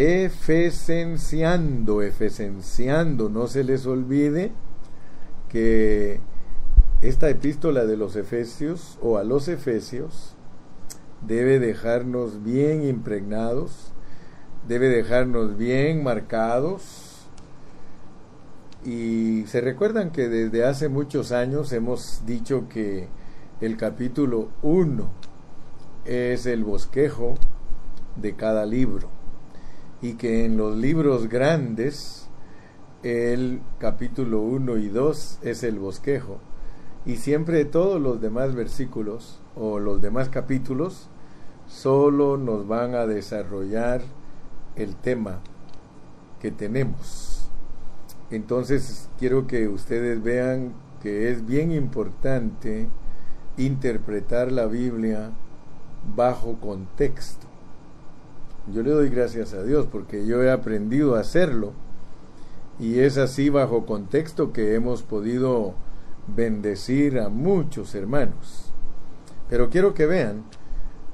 efesenciando, efesenciando, no se les olvide que esta epístola de los Efesios o a los Efesios debe dejarnos bien impregnados, debe dejarnos bien marcados. Y se recuerdan que desde hace muchos años hemos dicho que el capítulo 1 es el bosquejo de cada libro y que en los libros grandes el capítulo 1 y 2 es el bosquejo y siempre todos los demás versículos o los demás capítulos solo nos van a desarrollar el tema que tenemos. Entonces quiero que ustedes vean que es bien importante interpretar la Biblia bajo contexto. Yo le doy gracias a Dios porque yo he aprendido a hacerlo y es así bajo contexto que hemos podido bendecir a muchos hermanos. Pero quiero que vean,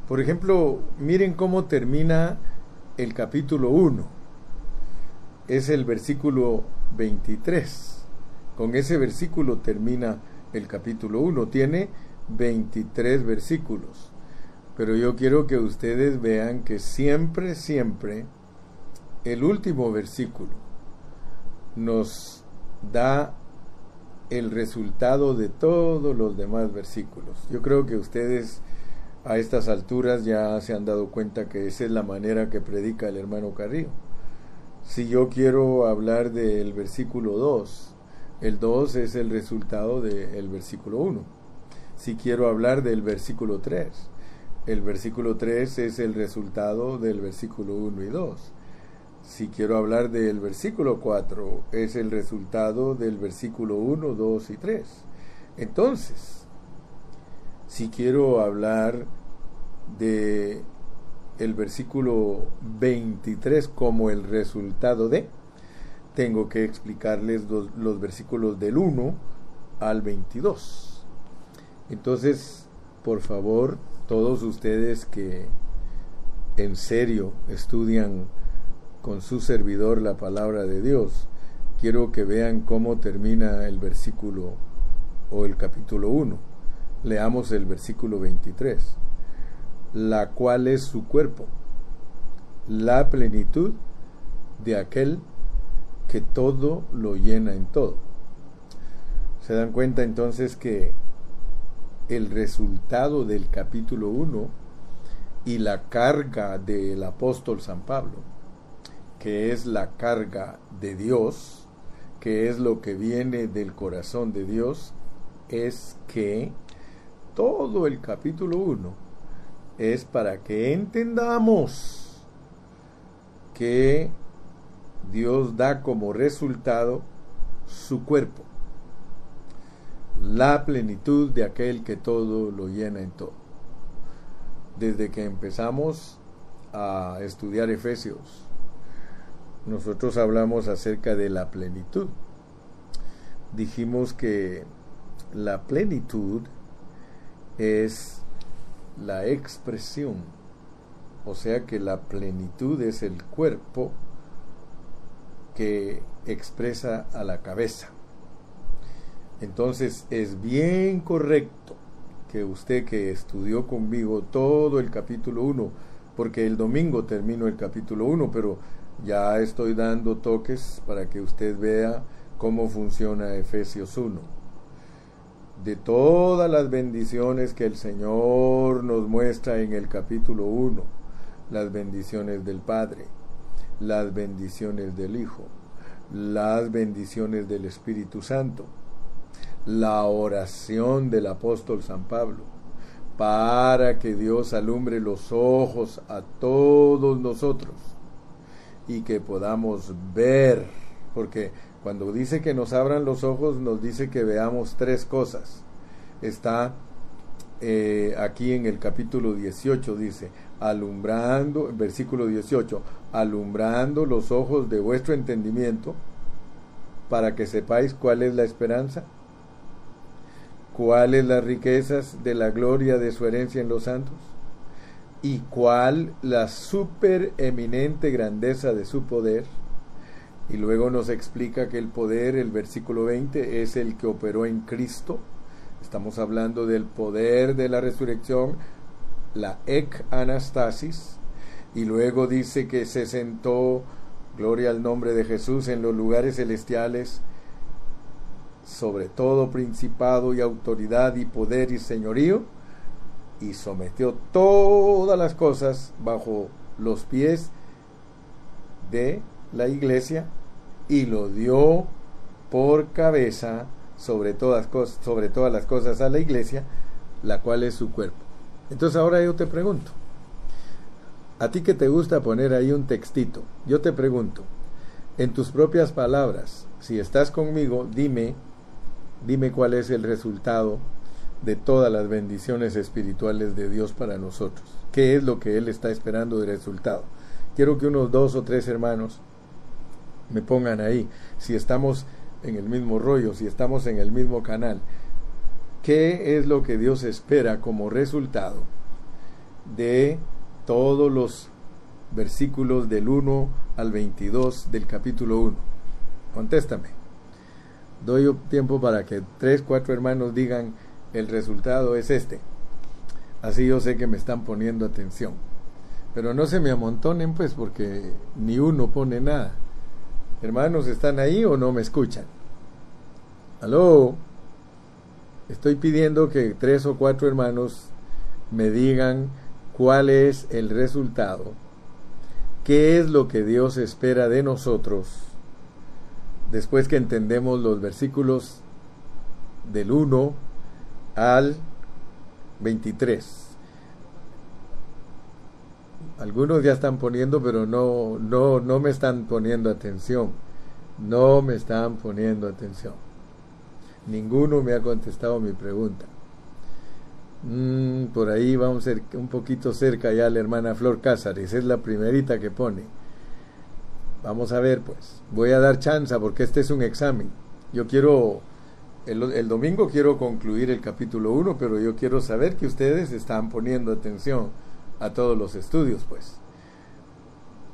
por ejemplo, miren cómo termina el capítulo 1. Es el versículo 23. Con ese versículo termina el capítulo 1. Tiene 23 versículos. Pero yo quiero que ustedes vean que siempre, siempre, el último versículo nos da el resultado de todos los demás versículos. Yo creo que ustedes a estas alturas ya se han dado cuenta que esa es la manera que predica el hermano Carrillo. Si yo quiero hablar del versículo 2, el 2 es el resultado del versículo 1. Si quiero hablar del versículo 3, el versículo 3 es el resultado del versículo 1 y 2 si quiero hablar del versículo 4, es el resultado del versículo 1, 2 y 3. Entonces, si quiero hablar de el versículo 23 como el resultado de, tengo que explicarles los, los versículos del 1 al 22. Entonces, por favor, todos ustedes que en serio estudian con su servidor la palabra de Dios, quiero que vean cómo termina el versículo o el capítulo 1. Leamos el versículo 23. La cual es su cuerpo, la plenitud de aquel que todo lo llena en todo. Se dan cuenta entonces que el resultado del capítulo 1 y la carga del apóstol San Pablo que es la carga de Dios, que es lo que viene del corazón de Dios, es que todo el capítulo 1 es para que entendamos que Dios da como resultado su cuerpo, la plenitud de aquel que todo lo llena en todo. Desde que empezamos a estudiar Efesios, nosotros hablamos acerca de la plenitud. Dijimos que la plenitud es la expresión, o sea que la plenitud es el cuerpo que expresa a la cabeza. Entonces es bien correcto que usted que estudió conmigo todo el capítulo 1, porque el domingo termino el capítulo 1, pero ya estoy dando toques para que usted vea cómo funciona Efesios 1. De todas las bendiciones que el Señor nos muestra en el capítulo 1, las bendiciones del Padre, las bendiciones del Hijo, las bendiciones del Espíritu Santo, la oración del apóstol San Pablo, para que Dios alumbre los ojos a todos nosotros y que podamos ver, porque cuando dice que nos abran los ojos, nos dice que veamos tres cosas. Está eh, aquí en el capítulo 18, dice, alumbrando, versículo 18, alumbrando los ojos de vuestro entendimiento, para que sepáis cuál es la esperanza, cuáles las riquezas de la gloria de su herencia en los santos, y cuál la supereminente grandeza de su poder. Y luego nos explica que el poder, el versículo 20, es el que operó en Cristo. Estamos hablando del poder de la resurrección, la ec anastasis. Y luego dice que se sentó, gloria al nombre de Jesús, en los lugares celestiales, sobre todo principado y autoridad y poder y señorío y sometió todas las cosas bajo los pies de la iglesia y lo dio por cabeza sobre todas, sobre todas las cosas a la iglesia, la cual es su cuerpo. Entonces ahora yo te pregunto, a ti que te gusta poner ahí un textito, yo te pregunto, en tus propias palabras, si estás conmigo, dime, dime cuál es el resultado de todas las bendiciones espirituales de Dios para nosotros. ¿Qué es lo que Él está esperando de resultado? Quiero que unos dos o tres hermanos me pongan ahí, si estamos en el mismo rollo, si estamos en el mismo canal, ¿qué es lo que Dios espera como resultado de todos los versículos del 1 al 22 del capítulo 1? Contéstame. Doy tiempo para que tres, cuatro hermanos digan, el resultado es este. Así yo sé que me están poniendo atención. Pero no se me amontonen pues porque ni uno pone nada. Hermanos, ¿están ahí o no me escuchan? Aló. Estoy pidiendo que tres o cuatro hermanos me digan cuál es el resultado, qué es lo que Dios espera de nosotros después que entendemos los versículos del 1 al 23. Algunos ya están poniendo, pero no, no, no me están poniendo atención. No me están poniendo atención. Ninguno me ha contestado mi pregunta. Mm, por ahí vamos a un poquito cerca ya la hermana Flor Cázares. Es la primerita que pone. Vamos a ver, pues. Voy a dar chance porque este es un examen. Yo quiero el, domingo quiero concluir el capítulo 1, pero yo quiero saber que ustedes están poniendo atención a todos los estudios, pues.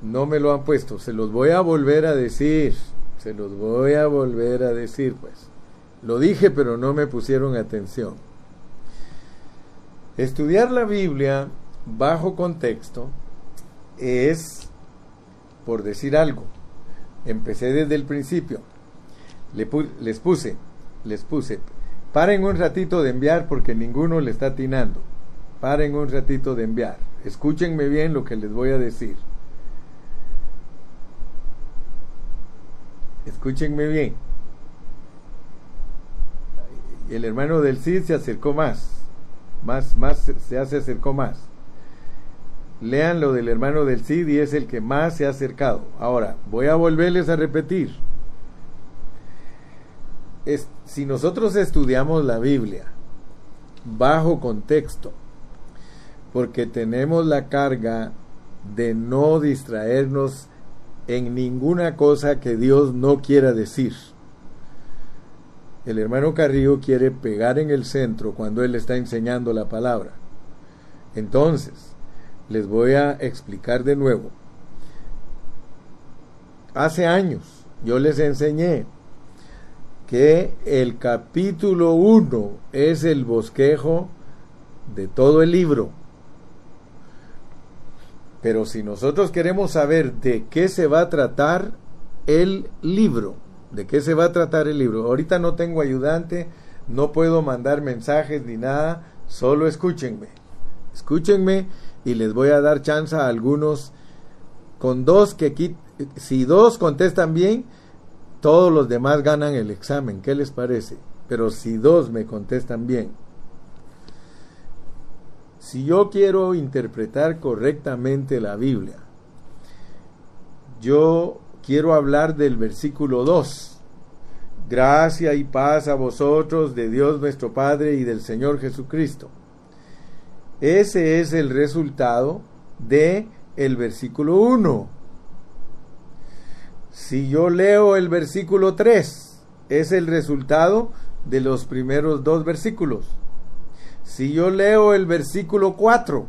No me lo han puesto, se los voy a volver a decir, se los voy a volver a decir, pues. Lo dije, pero no me pusieron atención. Estudiar la Biblia bajo contexto es, por decir algo, empecé desde el principio. les puse les puse, paren un ratito de enviar porque ninguno le está atinando. Paren un ratito de enviar. Escúchenme bien lo que les voy a decir. Escúchenme bien. El hermano del Cid se acercó más. Más, más se acercó más. Lean lo del hermano del Cid y es el que más se ha acercado. Ahora, voy a volverles a repetir si nosotros estudiamos la Biblia bajo contexto, porque tenemos la carga de no distraernos en ninguna cosa que Dios no quiera decir. El hermano Carrillo quiere pegar en el centro cuando él está enseñando la palabra. Entonces, les voy a explicar de nuevo. Hace años yo les enseñé que el capítulo 1 es el bosquejo de todo el libro. Pero si nosotros queremos saber de qué se va a tratar el libro, de qué se va a tratar el libro, ahorita no tengo ayudante, no puedo mandar mensajes ni nada, solo escúchenme. Escúchenme y les voy a dar chance a algunos con dos que si dos contestan bien, todos los demás ganan el examen. ¿Qué les parece? Pero si dos me contestan bien. Si yo quiero interpretar correctamente la Biblia, yo quiero hablar del versículo 2. Gracia y paz a vosotros de Dios nuestro Padre y del Señor Jesucristo. Ese es el resultado de el versículo 1 si yo leo el versículo 3, es el resultado de los primeros dos versículos. Si yo leo el versículo 4,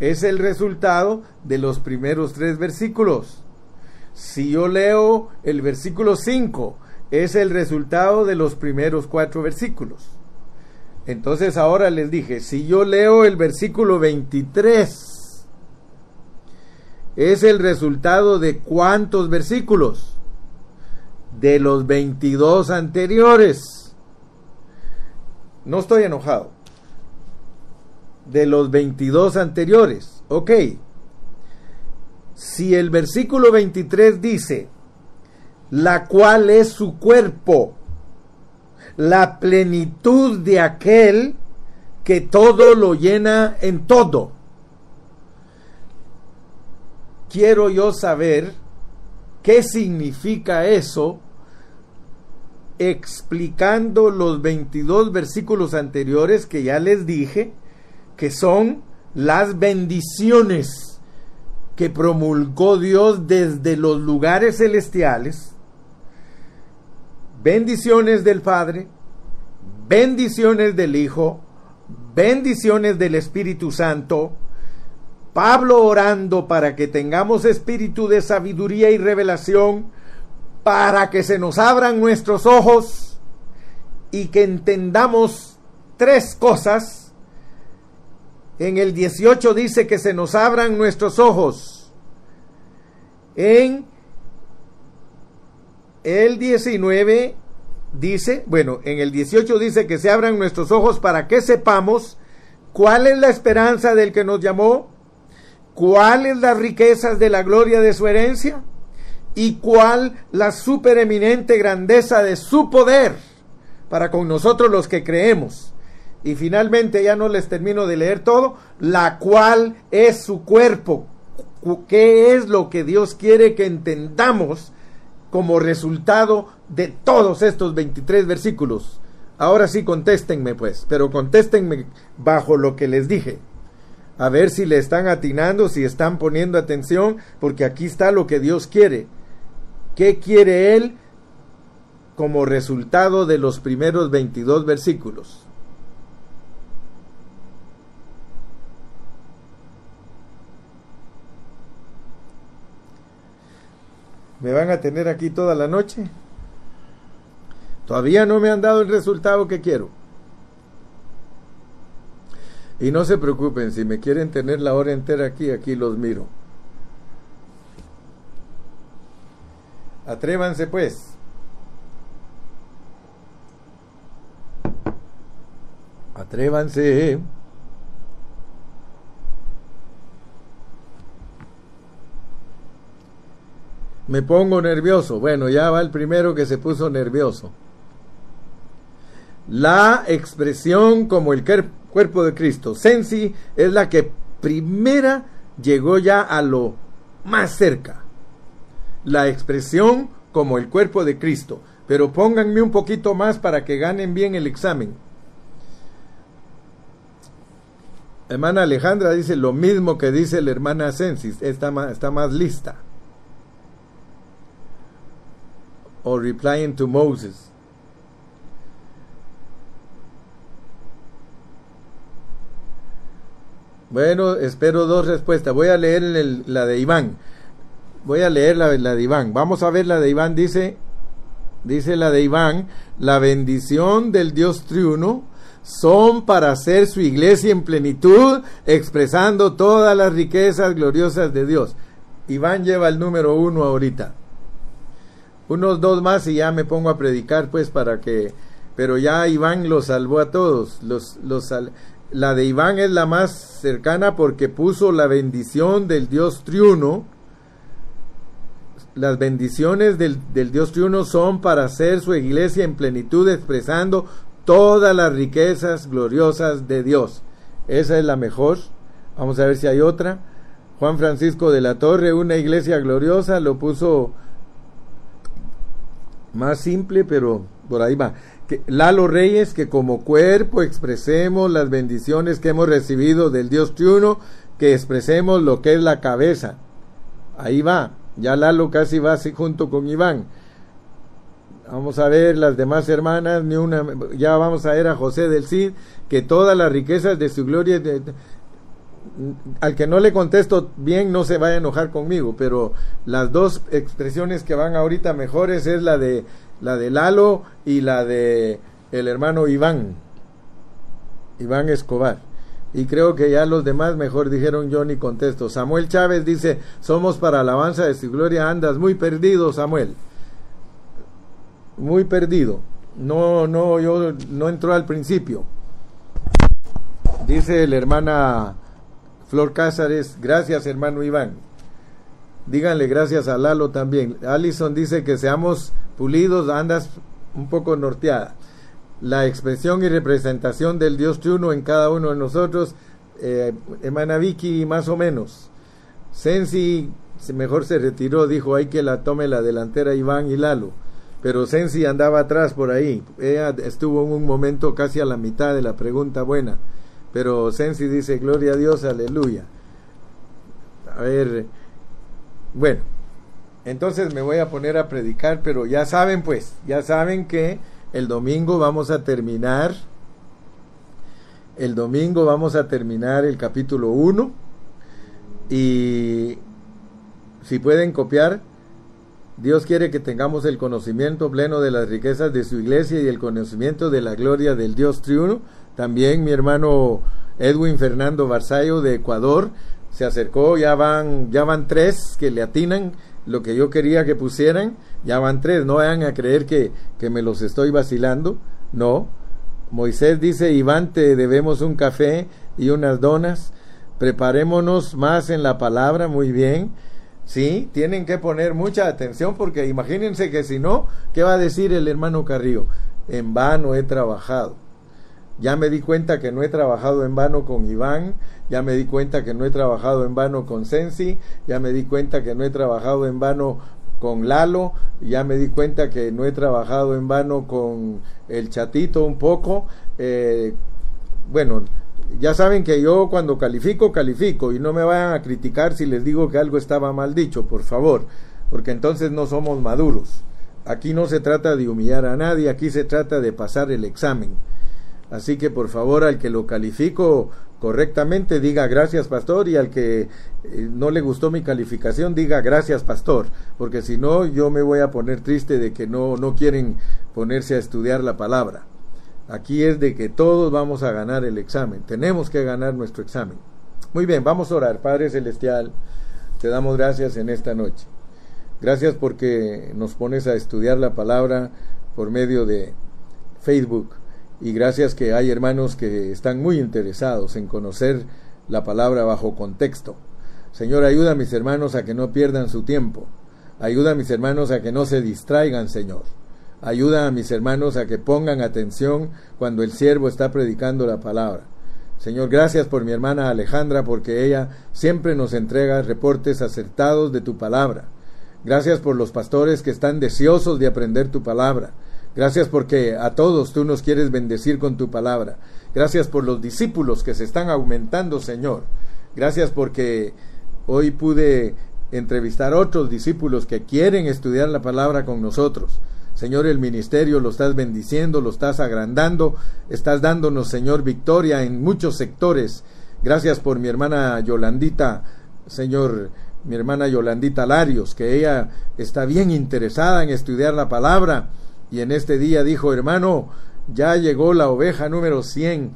es el resultado de los primeros tres versículos. Si yo leo el versículo 5, es el resultado de los primeros cuatro versículos. Entonces ahora les dije, si yo leo el versículo 23, es el resultado de cuántos versículos? De los 22 anteriores. No estoy enojado. De los 22 anteriores. Ok. Si el versículo 23 dice, la cual es su cuerpo, la plenitud de aquel que todo lo llena en todo. Quiero yo saber qué significa eso explicando los 22 versículos anteriores que ya les dije, que son las bendiciones que promulgó Dios desde los lugares celestiales bendiciones del Padre, bendiciones del Hijo, bendiciones del Espíritu Santo, Pablo orando para que tengamos espíritu de sabiduría y revelación, para que se nos abran nuestros ojos y que entendamos tres cosas. En el 18 dice que se nos abran nuestros ojos. En el 19 dice, bueno, en el 18 dice que se abran nuestros ojos para que sepamos cuál es la esperanza del que nos llamó, cuáles las riquezas de la gloria de su herencia y cuál la supereminente grandeza de su poder para con nosotros los que creemos. Y finalmente ya no les termino de leer todo, la cual es su cuerpo. ¿Qué es lo que Dios quiere que entendamos como resultado de todos estos 23 versículos. Ahora sí, contéstenme pues, pero contéstenme bajo lo que les dije. A ver si le están atinando, si están poniendo atención, porque aquí está lo que Dios quiere. ¿Qué quiere Él como resultado de los primeros 22 versículos? ¿Me van a tener aquí toda la noche? Todavía no me han dado el resultado que quiero. Y no se preocupen, si me quieren tener la hora entera aquí, aquí los miro. Atrévanse pues. Atrévanse. Me pongo nervioso. Bueno, ya va el primero que se puso nervioso. La expresión como el cuerpo de Cristo. Sensi es la que primera llegó ya a lo más cerca. La expresión como el cuerpo de Cristo. Pero pónganme un poquito más para que ganen bien el examen. Hermana Alejandra dice lo mismo que dice la hermana Sensi está más, está más lista. Or replying to Moses. Bueno, espero dos respuestas. Voy a leer la de Iván. Voy a leer la, la, de Iván. Vamos a ver la de Iván. Dice, dice la de Iván, la bendición del Dios triuno son para hacer su iglesia en plenitud, expresando todas las riquezas gloriosas de Dios. Iván lleva el número uno ahorita unos dos más y ya me pongo a predicar pues para que pero ya Iván los salvó a todos los, los la de Iván es la más cercana porque puso la bendición del Dios triuno. Las bendiciones del, del Dios triuno son para hacer su iglesia en plenitud expresando todas las riquezas gloriosas de Dios. Esa es la mejor. Vamos a ver si hay otra. Juan Francisco de la Torre una iglesia gloriosa lo puso más simple, pero por ahí va. Que, Lalo Reyes, que como cuerpo expresemos las bendiciones que hemos recibido del Dios triuno, que expresemos lo que es la cabeza. Ahí va. Ya Lalo casi va así junto con Iván. Vamos a ver las demás hermanas, ni una, ya vamos a ver a José del Cid, que todas las riquezas de su gloria, al que no le contesto bien no se vaya a enojar conmigo, pero las dos expresiones que van ahorita mejores es la de la de Lalo y la de el hermano Iván, Iván Escobar. Y creo que ya los demás mejor dijeron yo ni contesto. Samuel Chávez dice, somos para alabanza de su gloria, andas muy perdido, Samuel. Muy perdido. No, no, yo no entró al principio. Dice la hermana Flor Cázares, gracias hermano Iván. Díganle gracias a Lalo también. Allison dice que seamos pulidos, andas un poco norteada. La expresión y representación del Dios triuno en cada uno de nosotros, eh, emana Vicky más o menos. Sensi mejor se retiró, dijo hay que la tome la delantera Iván y Lalo. Pero Sensi andaba atrás por ahí. Ella estuvo en un momento casi a la mitad de la pregunta buena. Pero Sensi dice, gloria a Dios, aleluya. A ver, bueno, entonces me voy a poner a predicar, pero ya saben pues, ya saben que el domingo vamos a terminar, el domingo vamos a terminar el capítulo 1 y si pueden copiar, Dios quiere que tengamos el conocimiento pleno de las riquezas de su iglesia y el conocimiento de la gloria del Dios triuno. También mi hermano Edwin Fernando Barzallo de Ecuador se acercó, ya van, ya van tres que le atinan lo que yo quería que pusieran, ya van tres, no vayan a creer que, que me los estoy vacilando, no. Moisés dice, Iván, te debemos un café y unas donas, preparémonos más en la palabra, muy bien. Sí, tienen que poner mucha atención porque imagínense que si no, ¿qué va a decir el hermano Carrillo? En vano he trabajado. Ya me di cuenta que no he trabajado en vano con Iván, ya me di cuenta que no he trabajado en vano con Sensi, ya me di cuenta que no he trabajado en vano con Lalo, ya me di cuenta que no he trabajado en vano con el chatito un poco. Eh, bueno, ya saben que yo cuando califico, califico y no me vayan a criticar si les digo que algo estaba mal dicho, por favor, porque entonces no somos maduros. Aquí no se trata de humillar a nadie, aquí se trata de pasar el examen. Así que por favor al que lo califico correctamente diga gracias pastor y al que eh, no le gustó mi calificación diga gracias pastor, porque si no yo me voy a poner triste de que no, no quieren ponerse a estudiar la palabra. Aquí es de que todos vamos a ganar el examen, tenemos que ganar nuestro examen. Muy bien, vamos a orar. Padre Celestial, te damos gracias en esta noche. Gracias porque nos pones a estudiar la palabra por medio de Facebook y gracias que hay hermanos que están muy interesados en conocer la palabra bajo contexto. Señor, ayuda a mis hermanos a que no pierdan su tiempo. Ayuda a mis hermanos a que no se distraigan, Señor. Ayuda a mis hermanos a que pongan atención cuando el siervo está predicando la palabra. Señor, gracias por mi hermana Alejandra porque ella siempre nos entrega reportes acertados de tu palabra. Gracias por los pastores que están deseosos de aprender tu palabra. Gracias porque a todos tú nos quieres bendecir con tu palabra. Gracias por los discípulos que se están aumentando, Señor. Gracias porque hoy pude entrevistar otros discípulos que quieren estudiar la palabra con nosotros. Señor, el ministerio lo estás bendiciendo, lo estás agrandando, estás dándonos, Señor, victoria en muchos sectores. Gracias por mi hermana Yolandita, Señor, mi hermana Yolandita Larios, que ella está bien interesada en estudiar la palabra y en este día dijo, hermano, ya llegó la oveja número 100,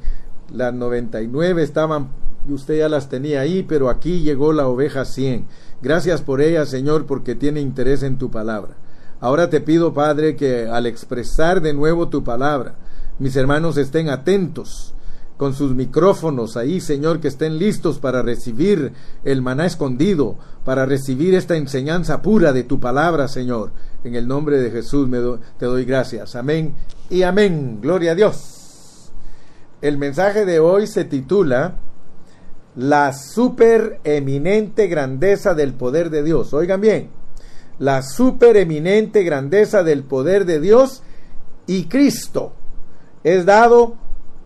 las 99 estaban, usted ya las tenía ahí, pero aquí llegó la oveja 100. Gracias por ella, Señor, porque tiene interés en tu palabra. Ahora te pido, Padre, que al expresar de nuevo tu palabra, mis hermanos estén atentos con sus micrófonos ahí, Señor, que estén listos para recibir el maná escondido, para recibir esta enseñanza pura de tu palabra, Señor. En el nombre de Jesús te doy gracias. Amén y amén. Gloria a Dios. El mensaje de hoy se titula La supereminente grandeza del poder de Dios. Oigan bien, la supereminente grandeza del poder de Dios y Cristo es dado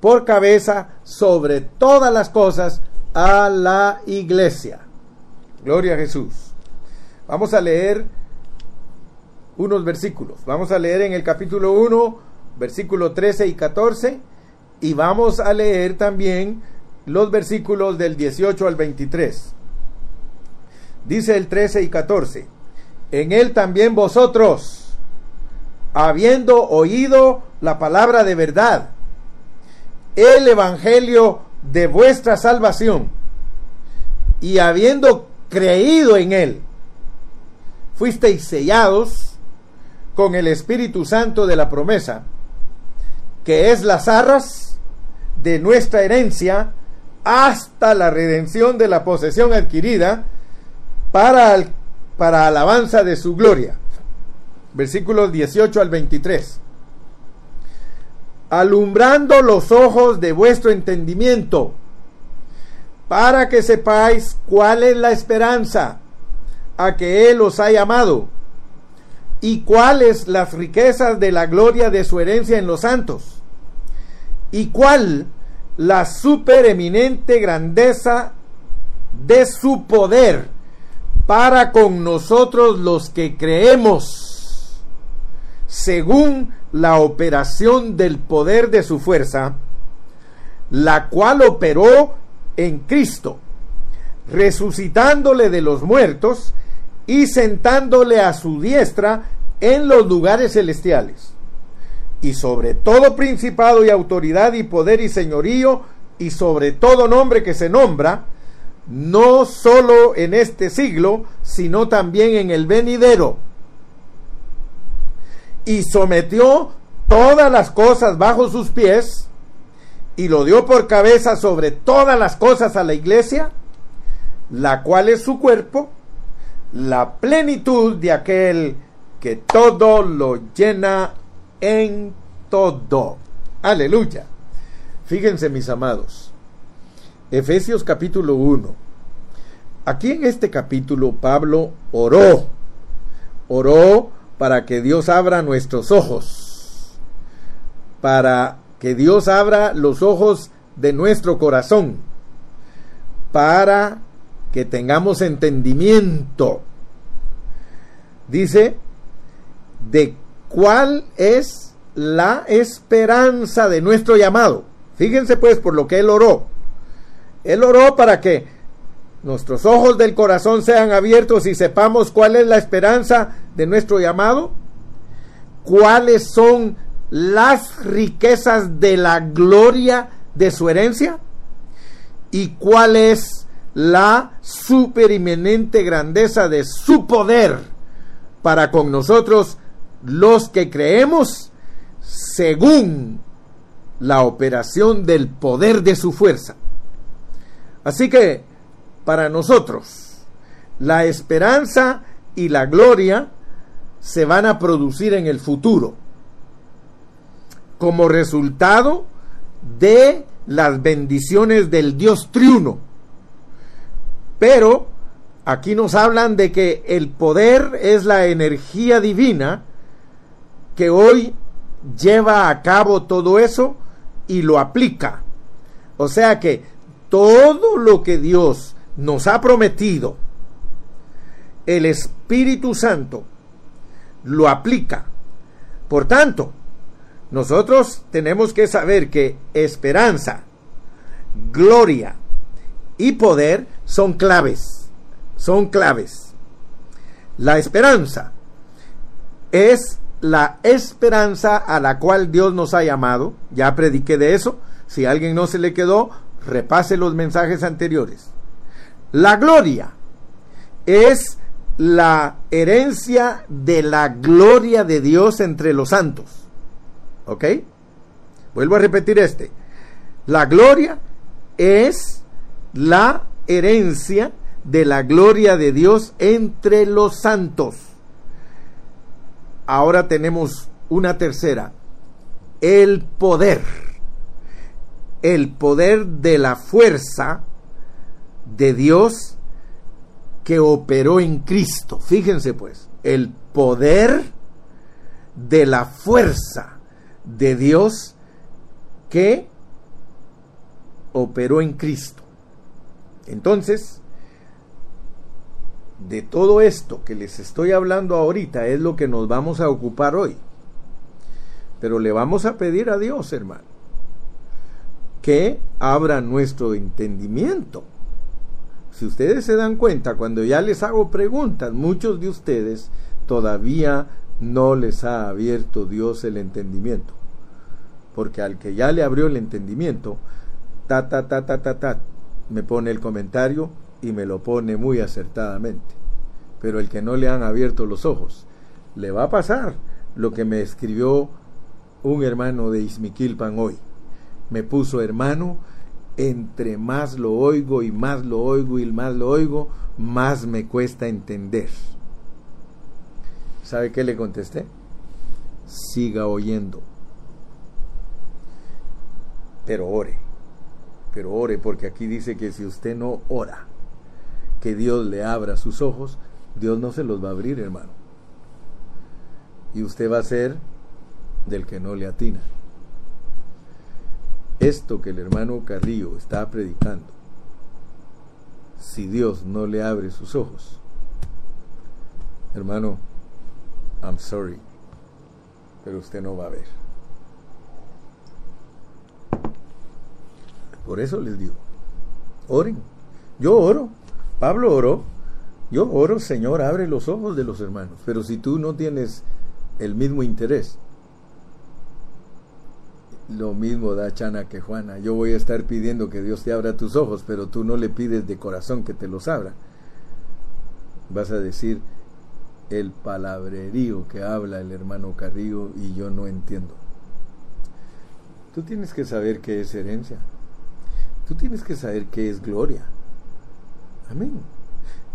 por cabeza sobre todas las cosas a la iglesia. Gloria a Jesús. Vamos a leer unos versículos. Vamos a leer en el capítulo 1, versículo 13 y 14, y vamos a leer también los versículos del 18 al 23. Dice el 13 y 14, en él también vosotros, habiendo oído la palabra de verdad, el evangelio de vuestra salvación, y habiendo creído en él, fuisteis sellados con el Espíritu Santo de la promesa, que es las arras de nuestra herencia hasta la redención de la posesión adquirida para, para alabanza de su gloria. Versículos 18 al 23. Alumbrando los ojos de vuestro entendimiento, para que sepáis cuál es la esperanza a que Él os ha llamado y cuáles las riquezas de la gloria de su herencia en los santos y cuál la supereminente grandeza de su poder para con nosotros los que creemos, según la operación del poder de su fuerza, la cual operó en Cristo, resucitándole de los muertos y sentándole a su diestra en los lugares celestiales y sobre todo principado y autoridad y poder y señorío y sobre todo nombre que se nombra, no solo en este siglo, sino también en el venidero. Y sometió todas las cosas bajo sus pies y lo dio por cabeza sobre todas las cosas a la iglesia, la cual es su cuerpo, la plenitud de aquel que todo lo llena en todo. Aleluya. Fíjense mis amados. Efesios capítulo 1. Aquí en este capítulo Pablo oró. Oró para que Dios abra nuestros ojos. Para que Dios abra los ojos de nuestro corazón. Para que tengamos entendimiento. Dice, de cuál es la esperanza de nuestro llamado. Fíjense pues por lo que él oró. Él oró para que nuestros ojos del corazón sean abiertos y sepamos cuál es la esperanza de nuestro llamado, cuáles son las riquezas de la gloria de su herencia y cuál es la superimenente grandeza de su poder para con nosotros los que creemos según la operación del poder de su fuerza. Así que para nosotros la esperanza y la gloria se van a producir en el futuro como resultado de las bendiciones del Dios triuno. Pero aquí nos hablan de que el poder es la energía divina que hoy lleva a cabo todo eso y lo aplica. O sea que todo lo que Dios nos ha prometido, el Espíritu Santo lo aplica. Por tanto, nosotros tenemos que saber que esperanza, gloria y poder son claves. Son claves. La esperanza es la esperanza a la cual Dios nos ha llamado. Ya prediqué de eso. Si alguien no se le quedó, repase los mensajes anteriores. La gloria es la herencia de la gloria de Dios entre los santos. ¿Ok? Vuelvo a repetir este. La gloria es la herencia de la gloria de Dios entre los santos ahora tenemos una tercera, el poder, el poder de la fuerza de Dios que operó en Cristo. Fíjense pues, el poder de la fuerza de Dios que operó en Cristo. Entonces, de todo esto que les estoy hablando ahorita es lo que nos vamos a ocupar hoy. Pero le vamos a pedir a Dios, hermano. que abra nuestro entendimiento. Si ustedes se dan cuenta, cuando ya les hago preguntas, muchos de ustedes todavía no les ha abierto Dios el entendimiento. Porque al que ya le abrió el entendimiento, ta, ta, ta, ta, ta, ta, me pone el comentario y me lo pone muy acertadamente. Pero el que no le han abierto los ojos, le va a pasar lo que me escribió un hermano de Izmiquilpan hoy. Me puso hermano, entre más lo oigo y más lo oigo y más lo oigo, más me cuesta entender. ¿Sabe qué le contesté? Siga oyendo. Pero ore. Pero ore porque aquí dice que si usted no ora, que Dios le abra sus ojos, Dios no se los va a abrir, hermano. Y usted va a ser del que no le atina. Esto que el hermano Carrillo está predicando, si Dios no le abre sus ojos, hermano, I'm sorry, pero usted no va a ver. Por eso les digo, oren. Yo oro, Pablo oró, yo oro, Señor, abre los ojos de los hermanos, pero si tú no tienes el mismo interés, lo mismo da Chana que Juana. Yo voy a estar pidiendo que Dios te abra tus ojos, pero tú no le pides de corazón que te los abra. Vas a decir el palabrerío que habla el hermano Carrillo y yo no entiendo. Tú tienes que saber qué es herencia. Tú tienes que saber qué es gloria. Amén.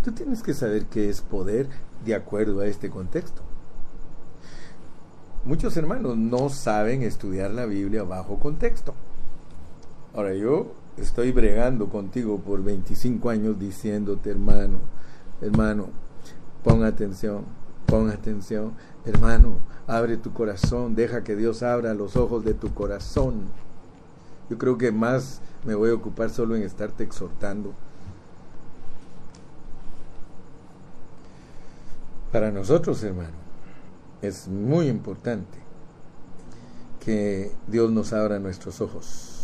Tú tienes que saber qué es poder de acuerdo a este contexto. Muchos hermanos no saben estudiar la Biblia bajo contexto. Ahora yo estoy bregando contigo por 25 años diciéndote, hermano, hermano, pon atención, pon atención, hermano, abre tu corazón, deja que Dios abra los ojos de tu corazón. Yo creo que más me voy a ocupar solo en estarte exhortando. Para nosotros, hermano, es muy importante que Dios nos abra nuestros ojos.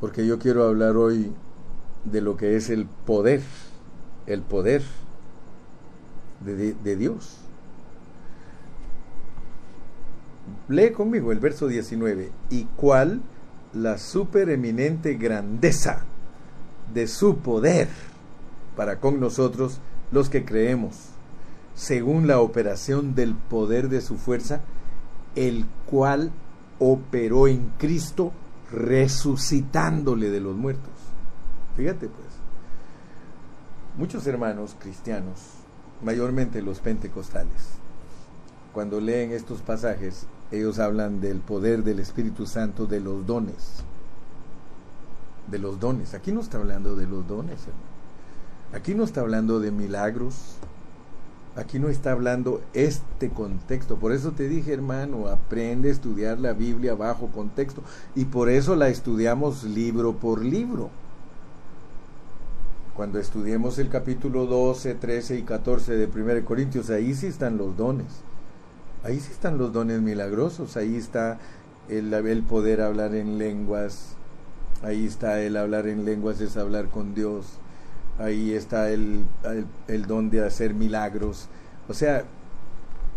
Porque yo quiero hablar hoy de lo que es el poder, el poder de, Dios. Lee conmigo el verso 19. ¿Y cuál la supereminente grandeza de su poder para con nosotros los que creemos? Según la operación del poder de su fuerza, el cual operó en Cristo resucitándole de los muertos. Fíjate pues, muchos hermanos cristianos, mayormente los pentecostales, cuando leen estos pasajes, ellos hablan del poder del Espíritu Santo, de los dones. De los dones. Aquí no está hablando de los dones. Aquí no está hablando de milagros, Aquí no está hablando este contexto. Por eso te dije, hermano, aprende a estudiar la Biblia bajo contexto. Y por eso la estudiamos libro por libro. Cuando estudiemos el capítulo 12, 13 y 14 de 1 Corintios, ahí sí están los dones. Ahí sí están los dones milagrosos. Ahí está el, el poder hablar en lenguas. Ahí está el hablar en lenguas, es hablar con Dios ahí está el, el, don de hacer milagros. O sea,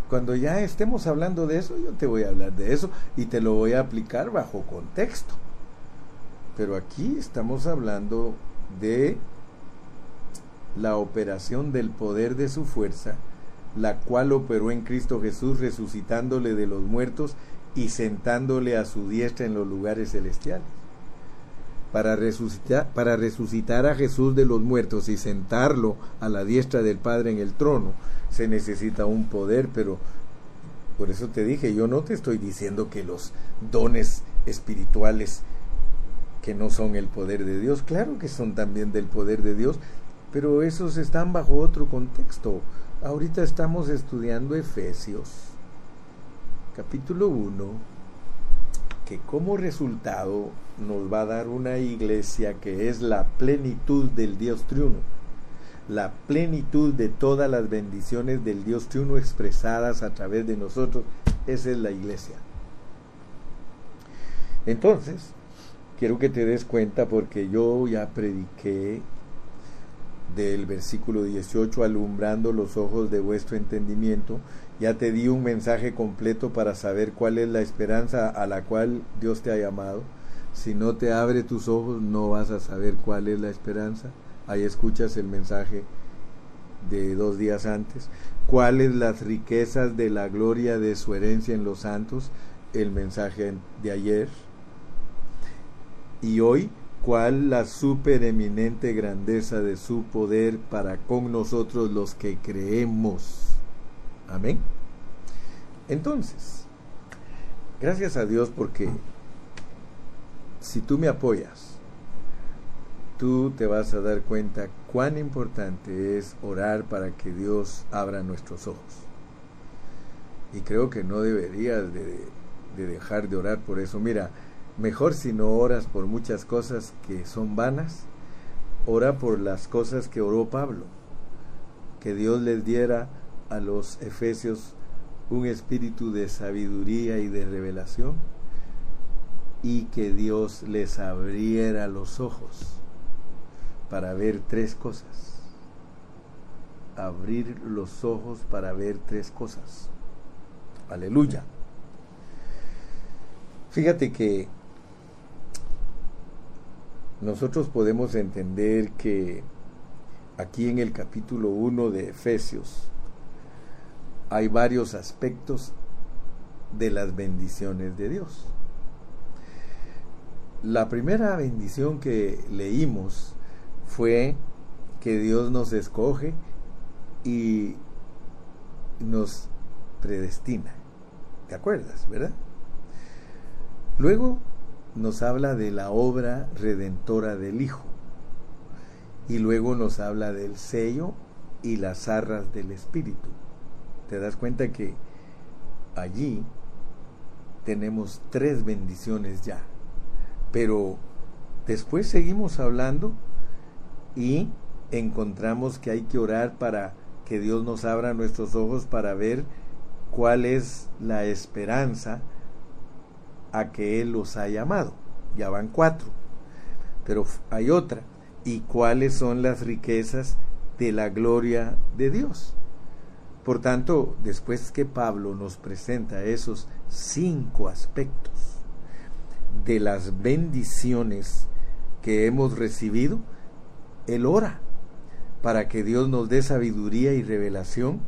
cuando ya estemos hablando de eso, yo te voy a hablar de eso y te lo voy a aplicar bajo contexto. Pero aquí estamos hablando de la operación del poder de su fuerza, la cual operó en Cristo Jesús resucitándole de los muertos y sentándole a su diestra en los lugares celestiales para resucitar, a Jesús de los muertos y sentarlo a la diestra del Padre en el trono, se necesita un poder, pero por eso te dije, yo no te estoy diciendo que los dones espirituales que no son el poder de Dios, claro que son también del poder de Dios, pero esos están bajo otro contexto. Ahorita estamos estudiando Efesios, capítulo 1, que como resultado nos va a dar una iglesia que es la plenitud del Dios triuno, la plenitud de todas las bendiciones del Dios triuno expresadas a través de nosotros, esa es la iglesia. Entonces, quiero que te des cuenta porque yo ya prediqué del versículo 18, alumbrando los ojos de vuestro entendimiento, ya te di un mensaje completo para saber cuál es la esperanza a la cual Dios te ha llamado. Si no te abre tus ojos, no vas a saber cuál es la esperanza. Ahí escuchas el mensaje de dos días antes. ¿Cuáles las riquezas de la gloria de su herencia en los santos? El mensaje de ayer. Y hoy, ¿cuál la supereminente grandeza de su poder para con nosotros los que creemos? Amén. Entonces, gracias a Dios porque si tú me apoyas, tú te vas a dar cuenta cuán importante es orar para que Dios abra nuestros ojos. Y creo que no deberías de, dejar de orar por eso. Mira, mejor si no oras por muchas cosas que son vanas, ora por las cosas que oró Pablo. Que Dios les diera a los efesios un espíritu de sabiduría y de revelación y que Dios les abriera los ojos para ver tres cosas. Abrir los ojos para ver tres cosas. Aleluya. Fíjate que nosotros podemos entender que aquí en el capítulo 1 de Efesios hay varios aspectos de las bendiciones de Dios. La primera bendición que leímos fue que Dios nos escoge y nos predestina. ¿Te acuerdas, verdad? Luego nos habla de la obra redentora del Hijo. Y luego nos habla del sello y las arras del Espíritu. Te das cuenta que allí tenemos tres bendiciones ya. Pero después seguimos hablando y encontramos que hay que orar para que Dios nos abra nuestros ojos para ver cuál es la esperanza a que Él los ha llamado. Ya van cuatro. Pero hay otra. ¿Y cuáles son las riquezas de la gloria de Dios? Por tanto, después que Pablo nos presenta esos cinco aspectos, de las bendiciones que hemos recibido, Él ora para que Dios nos dé sabiduría y revelación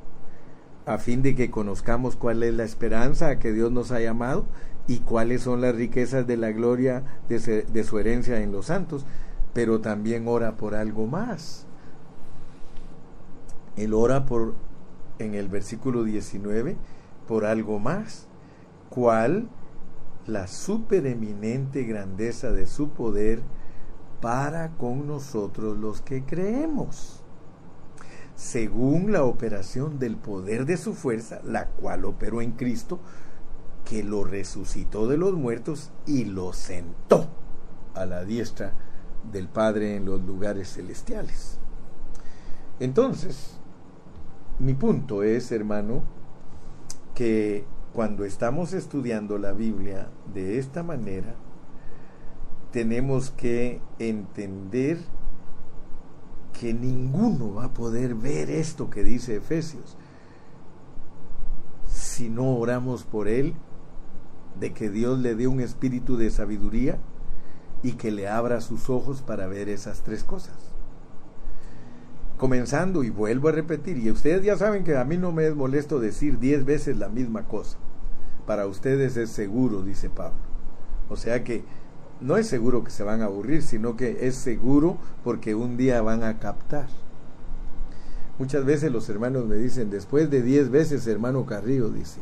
a fin de que conozcamos cuál es la esperanza a que Dios nos ha llamado y cuáles son las riquezas de la gloria de, de su herencia en los santos, pero también ora por algo más. Él ora por, en el versículo 19, por algo más. ¿Cuál? la supereminente grandeza de su poder para con nosotros los que creemos, según la operación del poder de su fuerza, la cual operó en Cristo, que lo resucitó de los muertos y lo sentó a la diestra del Padre en los lugares celestiales. Entonces, mi punto es, hermano, que cuando estamos estudiando la Biblia de esta manera, tenemos que entender que ninguno va a poder ver esto que dice Efesios si no oramos por él, de que Dios le dé un espíritu de sabiduría y que le abra sus ojos para ver esas tres cosas. Comenzando, y vuelvo a repetir, y ustedes ya saben que a mí no me es molesto decir diez veces la misma cosa para ustedes es seguro, dice Pablo. O sea que no es seguro que se van a aburrir, sino que es seguro porque un día van a captar. Muchas veces los hermanos me dicen, después de diez veces, hermano Carrillo, dice,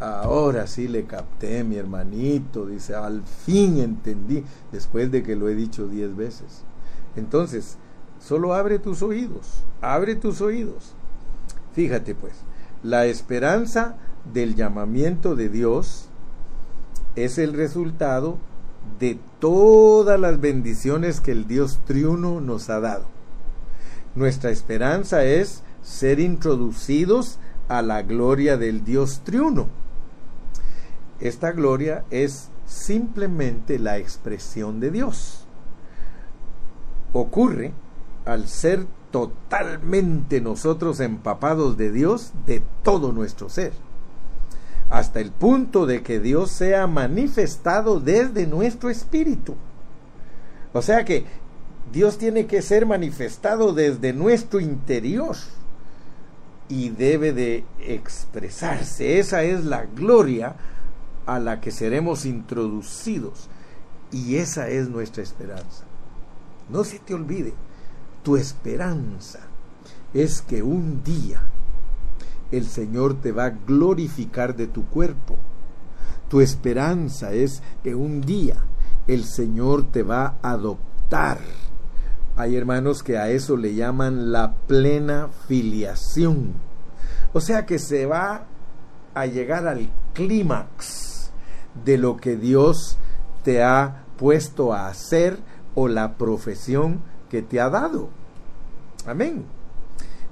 ahora sí le capté, mi hermanito, dice, al fin entendí, después de que lo he dicho diez veces. Entonces, solo abre tus oídos, abre tus oídos. Fíjate pues, la esperanza del llamamiento de Dios es el resultado de todas las bendiciones que el Dios triuno nos ha dado. Nuestra esperanza es ser introducidos a la gloria del Dios triuno. Esta gloria es simplemente la expresión de Dios. Ocurre al ser totalmente nosotros empapados de Dios de todo nuestro ser, hasta el punto de que Dios sea manifestado desde nuestro espíritu. O sea que Dios tiene que ser manifestado desde nuestro interior y debe de expresarse. Esa es la gloria a la que seremos introducidos y esa es nuestra esperanza. No se te olvide, tu esperanza es que un día el Señor te va a glorificar de tu cuerpo. Tu esperanza es que un día el Señor te va a adoptar hay hermanos que a eso le llaman la plena filiación. O sea que se va a llegar al clímax de lo que Dios te ha puesto a hacer o la profesión que te ha dado. Amén.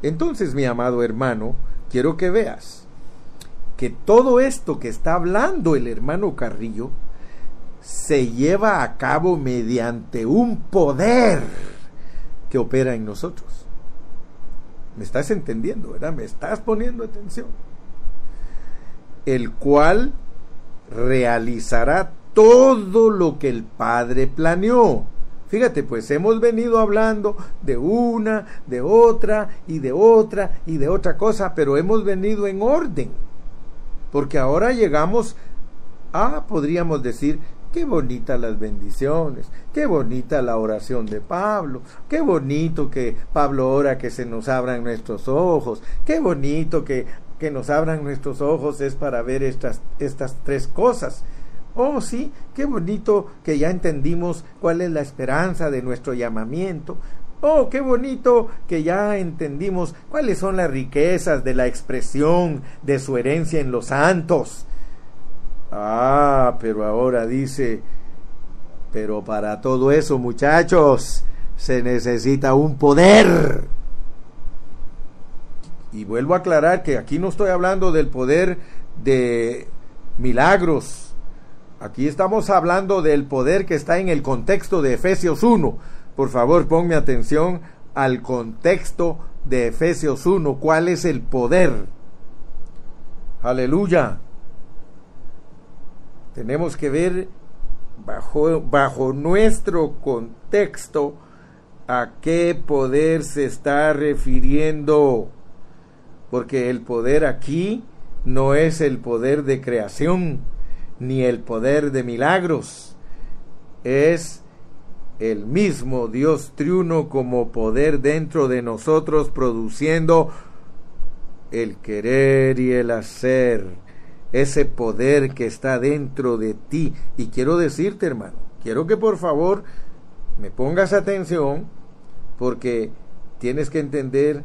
Entonces, mi amado hermano, quiero que veas que todo esto que está hablando el hermano Carrillo se lleva a cabo mediante un poder que opera en nosotros. ¿Me estás entendiendo, verdad? ¿Me estás poniendo atención? El cual realizará todo lo que el Padre planeó. Fíjate, pues hemos venido hablando de una, de otra y de otra y de otra cosa, pero hemos venido en orden. Porque ahora llegamos a, podríamos decir, Qué bonitas las bendiciones, qué bonita la oración de Pablo, qué bonito que Pablo ora que se nos abran nuestros ojos, qué bonito que, que nos abran nuestros ojos es para ver estas, estas tres cosas. Oh, sí, qué bonito que ya entendimos cuál es la esperanza de nuestro llamamiento. Oh, qué bonito que ya entendimos cuáles son las riquezas de la expresión de su herencia en los santos. Ah, pero ahora dice, pero para todo eso, muchachos, se necesita un poder. Y vuelvo a aclarar que aquí no estoy hablando del poder de milagros. Aquí estamos hablando del poder que está en el contexto de Efesios 1. Por favor, ponme atención al contexto de Efesios 1. ¿Cuál es el poder? Aleluya. Tenemos que ver bajo, bajo nuestro contexto a qué poder se está refiriendo. Porque el poder aquí no es el poder de creación ni el poder de milagros. Es el mismo Dios triuno como poder dentro de nosotros produciendo el querer y el hacer ese poder que está dentro de ti. Y quiero decirte, hermano, quiero que por favor me pongas atención porque tienes que entender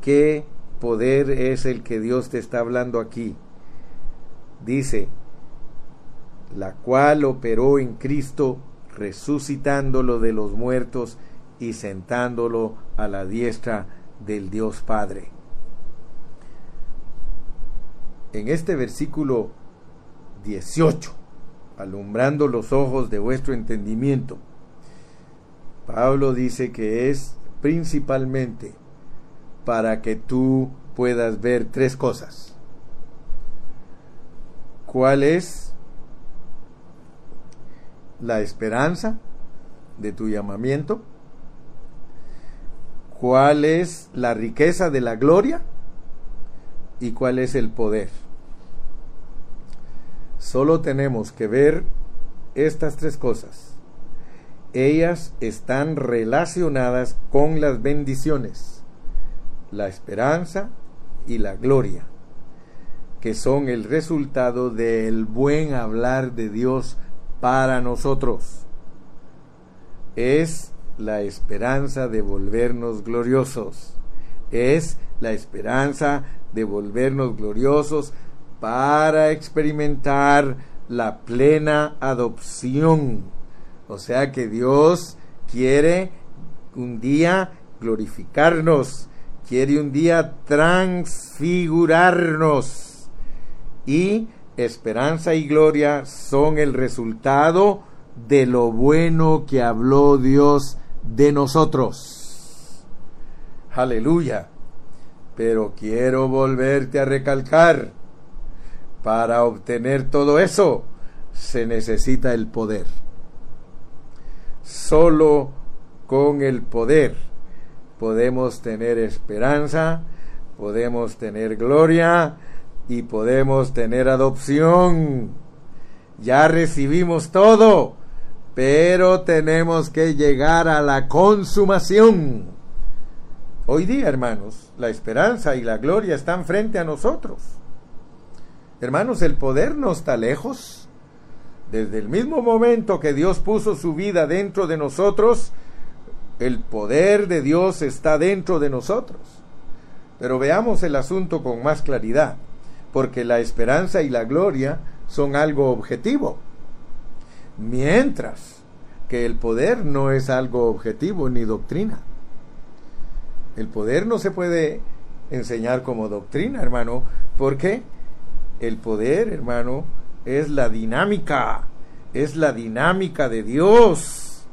qué poder es el que Dios te está hablando aquí. Dice, la cual operó en Cristo resucitándolo de los muertos y sentándolo a la diestra del Dios Padre en este versículo 18, alumbrando los ojos de vuestro entendimiento, Pablo dice que es principalmente para que tú puedas ver tres cosas. ¿Cuál es la esperanza de tu llamamiento? ¿Cuál es la riqueza de la gloria? y cuál es el poder. Solo tenemos que ver estas tres cosas. Ellas están relacionadas con las bendiciones, la esperanza y la gloria, que son el resultado del buen hablar de Dios para nosotros. Es la esperanza de volvernos gloriosos. Es la esperanza de volvernos gloriosos para experimentar la plena adopción. O sea que Dios quiere un día glorificarnos, quiere un día transfigurarnos y esperanza y gloria son el resultado de lo bueno que habló Dios de nosotros. Aleluya. Pero quiero volverte a recalcar, para obtener todo eso se necesita el poder. Solo con el poder podemos tener esperanza, podemos tener gloria y podemos tener adopción. Ya recibimos todo, pero tenemos que llegar a la consumación. Hoy día, hermanos, la esperanza y la gloria están frente a nosotros. Hermanos, el poder no está lejos. Desde el mismo momento que Dios puso su vida dentro de nosotros, el poder de Dios está dentro de nosotros. Pero veamos el asunto con más claridad, porque la esperanza y la gloria son algo objetivo. Mientras que el poder no es algo objetivo ni doctrina. El poder no se puede enseñar como doctrina, hermano, porque el poder, hermano, es la dinámica, es la dinámica de Dios.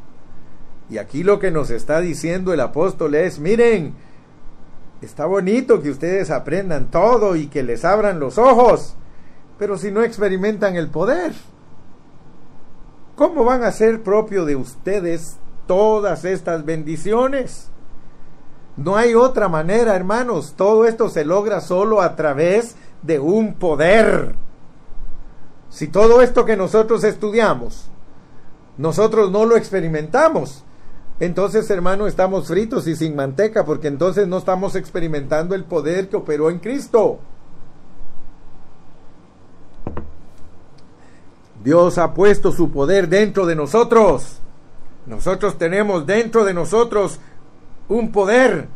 Y aquí lo que nos está diciendo el apóstol es, miren, está bonito que ustedes aprendan todo y que les abran los ojos, pero si no experimentan el poder, ¿Cómo van a ser propio de ustedes todas estas bendiciones? No hay otra manera, hermanos. Todo esto se logra solo a través de un poder. Si todo esto que nosotros estudiamos, nosotros no lo experimentamos, entonces, hermano, estamos fritos y sin manteca, porque entonces no estamos experimentando el poder que operó en Cristo. Dios ha puesto su poder dentro de nosotros. Nosotros tenemos dentro de nosotros un poder.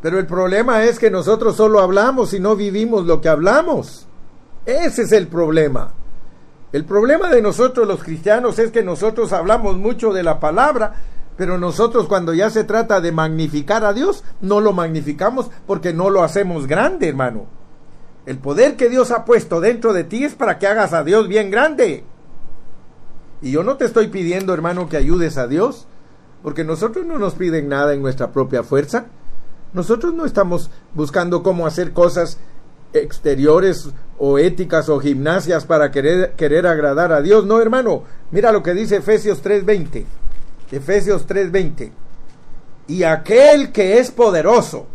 Pero el problema es que nosotros solo hablamos y no vivimos lo que hablamos. Ese es el problema. El problema de nosotros los cristianos es que nosotros hablamos mucho de la palabra, pero nosotros cuando ya se trata de magnificar a Dios, no lo magnificamos porque no lo hacemos grande, hermano. El poder que Dios ha puesto dentro de ti es para que hagas a Dios bien grande. Y yo no te estoy pidiendo, hermano, que ayudes a Dios, porque nosotros no nos piden nada en nuestra propia fuerza. Nosotros no estamos buscando cómo hacer cosas exteriores o éticas o gimnasias para querer, querer agradar a Dios. No, hermano, mira lo que dice Efesios 3:20. Efesios 3:20. Y aquel que es poderoso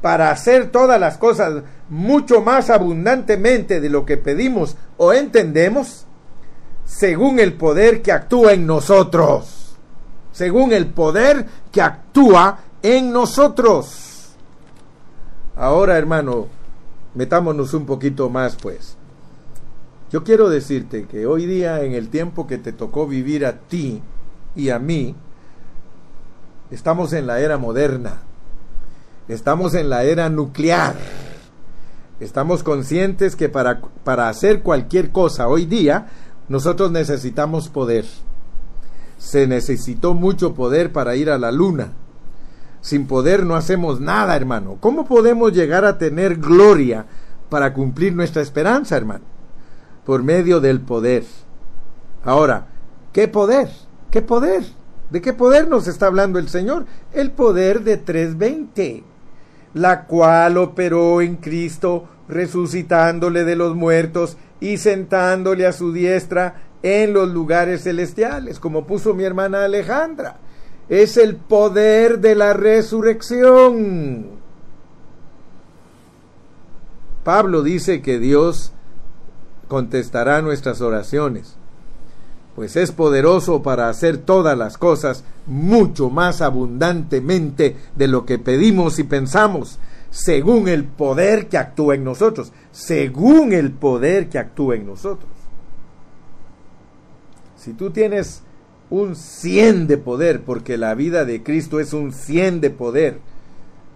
para hacer todas las cosas mucho más abundantemente de lo que pedimos o entendemos, según el poder que actúa en nosotros. Según el poder que actúa en nosotros. Ahora, hermano, metámonos un poquito más, pues. Yo quiero decirte que hoy día, en el tiempo que te tocó vivir a ti y a mí, estamos en la era moderna. Estamos en la era nuclear. Estamos conscientes que para, para hacer cualquier cosa hoy día nosotros necesitamos poder. Se necesitó mucho poder para ir a la luna. Sin poder no hacemos nada, hermano. ¿Cómo podemos llegar a tener gloria para cumplir nuestra esperanza, hermano? Por medio del poder. Ahora, ¿qué poder? ¿Qué poder? ¿De qué poder nos está hablando el Señor? El poder de 320, la cual operó en Cristo, resucitándole de los muertos y sentándole a su diestra en los lugares celestiales, como puso mi hermana Alejandra. Es el poder de la resurrección. Pablo dice que Dios contestará nuestras oraciones, pues es poderoso para hacer todas las cosas mucho más abundantemente de lo que pedimos y pensamos, según el poder que actúa en nosotros, según el poder que actúa en nosotros. Si tú tienes un 100 de poder, porque la vida de Cristo es un 100 de poder,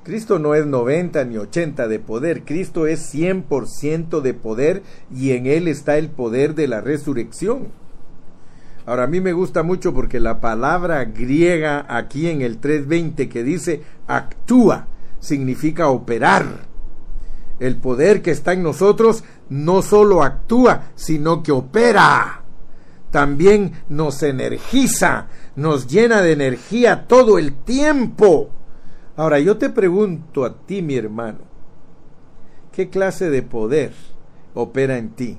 Cristo no es 90 ni 80 de poder, Cristo es 100% de poder y en Él está el poder de la resurrección. Ahora a mí me gusta mucho porque la palabra griega aquí en el 320 que dice actúa, significa operar. El poder que está en nosotros no solo actúa, sino que opera. También nos energiza, nos llena de energía todo el tiempo. Ahora yo te pregunto a ti, mi hermano, ¿qué clase de poder opera en ti?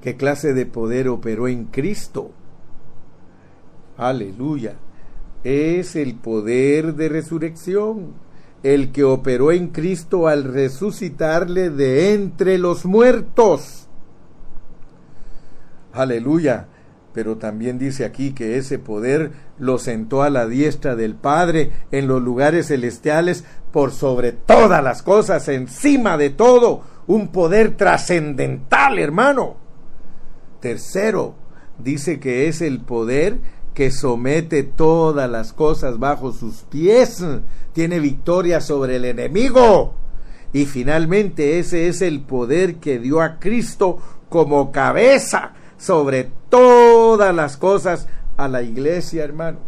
¿Qué clase de poder operó en Cristo? Aleluya. Es el poder de resurrección, el que operó en Cristo al resucitarle de entre los muertos. Aleluya. Pero también dice aquí que ese poder lo sentó a la diestra del Padre en los lugares celestiales por sobre todas las cosas, encima de todo, un poder trascendental, hermano. Tercero, dice que es el poder que somete todas las cosas bajo sus pies, tiene victoria sobre el enemigo. Y finalmente ese es el poder que dio a Cristo como cabeza sobre todas las cosas a la iglesia, hermano.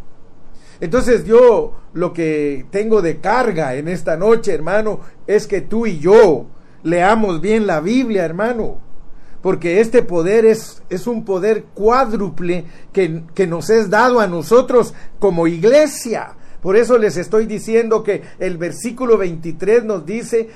Entonces yo lo que tengo de carga en esta noche, hermano, es que tú y yo leamos bien la Biblia, hermano. Porque este poder es, es un poder cuádruple que, que nos es dado a nosotros como iglesia. Por eso les estoy diciendo que el versículo 23 nos dice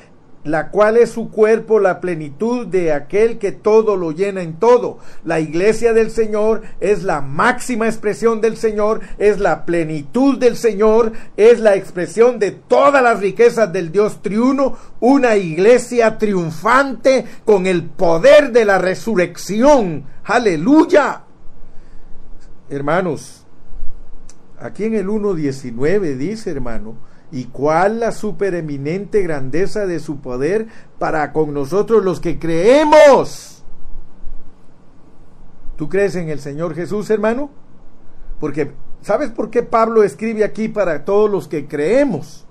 la cual es su cuerpo, la plenitud de aquel que todo lo llena en todo. La iglesia del Señor es la máxima expresión del Señor, es la plenitud del Señor, es la expresión de todas las riquezas del Dios triuno, una iglesia triunfante con el poder de la resurrección. Aleluya. Hermanos, aquí en el 1.19 dice, hermano, y cuál la supereminente grandeza de su poder para con nosotros los que creemos. ¿Tú crees en el Señor Jesús, hermano? Porque, ¿sabes por qué Pablo escribe aquí para todos los que creemos?